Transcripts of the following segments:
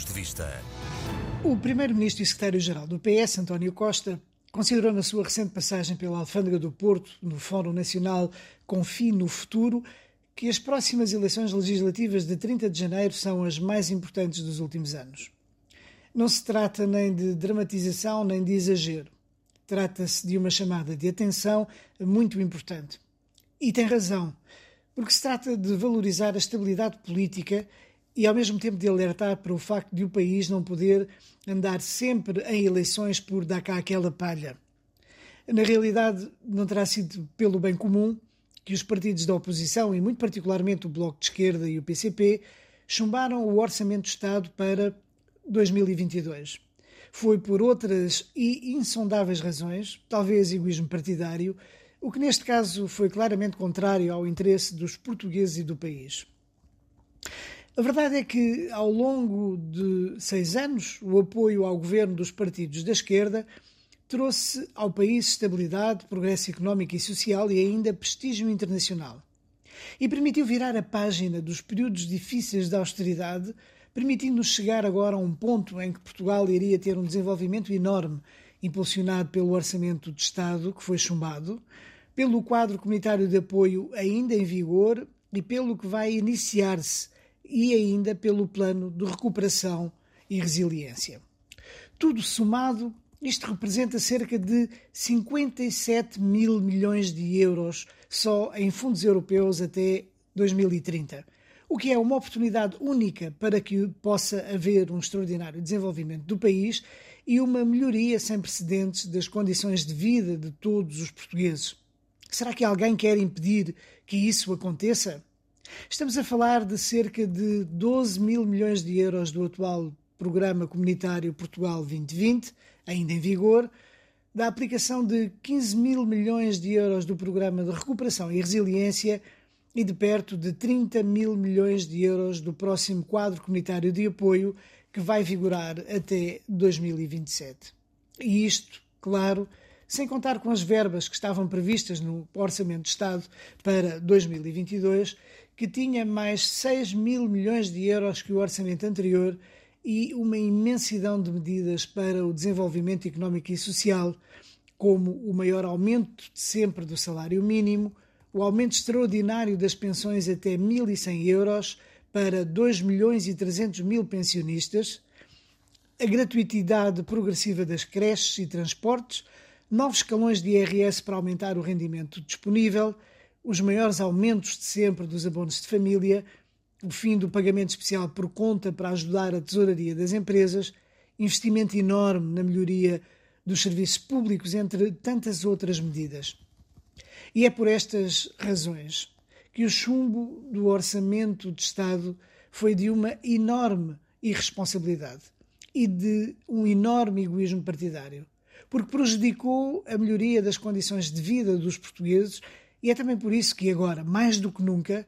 Pontos de Vista. O primeiro-ministro e secretário-geral do PS, António Costa, considerou na sua recente passagem pela Alfândega do Porto, no Fórum Nacional Confie no Futuro, que as próximas eleições legislativas de 30 de janeiro são as mais importantes dos últimos anos. Não se trata nem de dramatização nem de exagero. Trata-se de uma chamada de atenção muito importante. E tem razão, porque se trata de valorizar a estabilidade política e ao mesmo tempo de alertar para o facto de o país não poder andar sempre em eleições por dar cá aquela palha. Na realidade, não terá sido pelo bem comum que os partidos da oposição, e muito particularmente o Bloco de Esquerda e o PCP, chumbaram o Orçamento do Estado para 2022. Foi por outras e insondáveis razões, talvez egoísmo partidário, o que neste caso foi claramente contrário ao interesse dos portugueses e do país. A verdade é que, ao longo de seis anos, o apoio ao governo dos partidos da esquerda trouxe ao país estabilidade, progresso económico e social e ainda prestígio internacional. E permitiu virar a página dos períodos difíceis da austeridade permitindo-nos chegar agora a um ponto em que Portugal iria ter um desenvolvimento enorme, impulsionado pelo Orçamento de Estado, que foi chumbado, pelo quadro comunitário de apoio ainda em vigor e pelo que vai iniciar-se, e ainda pelo plano de recuperação e resiliência. Tudo somado, isto representa cerca de 57 mil milhões de euros só em fundos europeus até 2030 o que é uma oportunidade única para que possa haver um extraordinário desenvolvimento do país e uma melhoria sem precedentes das condições de vida de todos os portugueses. Será que alguém quer impedir que isso aconteça? Estamos a falar de cerca de 12 mil milhões de euros do atual Programa Comunitário Portugal 2020, ainda em vigor, da aplicação de 15 mil milhões de euros do Programa de Recuperação e Resiliência e de perto de 30 mil milhões de euros do próximo quadro comunitário de apoio que vai vigorar até 2027. E isto, claro, sem contar com as verbas que estavam previstas no Orçamento de Estado para 2022, que tinha mais 6 mil milhões de euros que o orçamento anterior e uma imensidão de medidas para o desenvolvimento económico e social, como o maior aumento de sempre do salário mínimo, o aumento extraordinário das pensões até 1.100 euros para 2 milhões e 300 mil pensionistas, a gratuitidade progressiva das creches e transportes, novos escalões de IRS para aumentar o rendimento disponível, os maiores aumentos de sempre dos abonos de família, o fim do pagamento especial por conta para ajudar a tesouraria das empresas, investimento enorme na melhoria dos serviços públicos, entre tantas outras medidas. E é por estas razões que o chumbo do orçamento de Estado foi de uma enorme irresponsabilidade e de um enorme egoísmo partidário, porque prejudicou a melhoria das condições de vida dos portugueses e é também por isso que agora, mais do que nunca,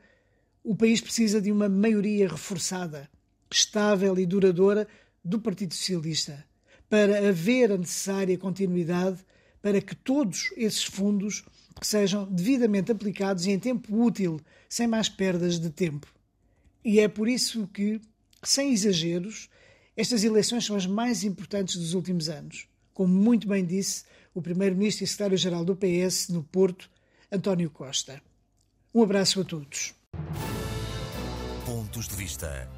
o país precisa de uma maioria reforçada, estável e duradoura do Partido Socialista, para haver a necessária continuidade para que todos esses fundos sejam devidamente aplicados e em tempo útil, sem mais perdas de tempo. E é por isso que, sem exageros, estas eleições são as mais importantes dos últimos anos. Como muito bem disse o Primeiro-Ministro e Secretário-Geral do PS no Porto, António Costa. Um abraço a todos. Pontos de Vista.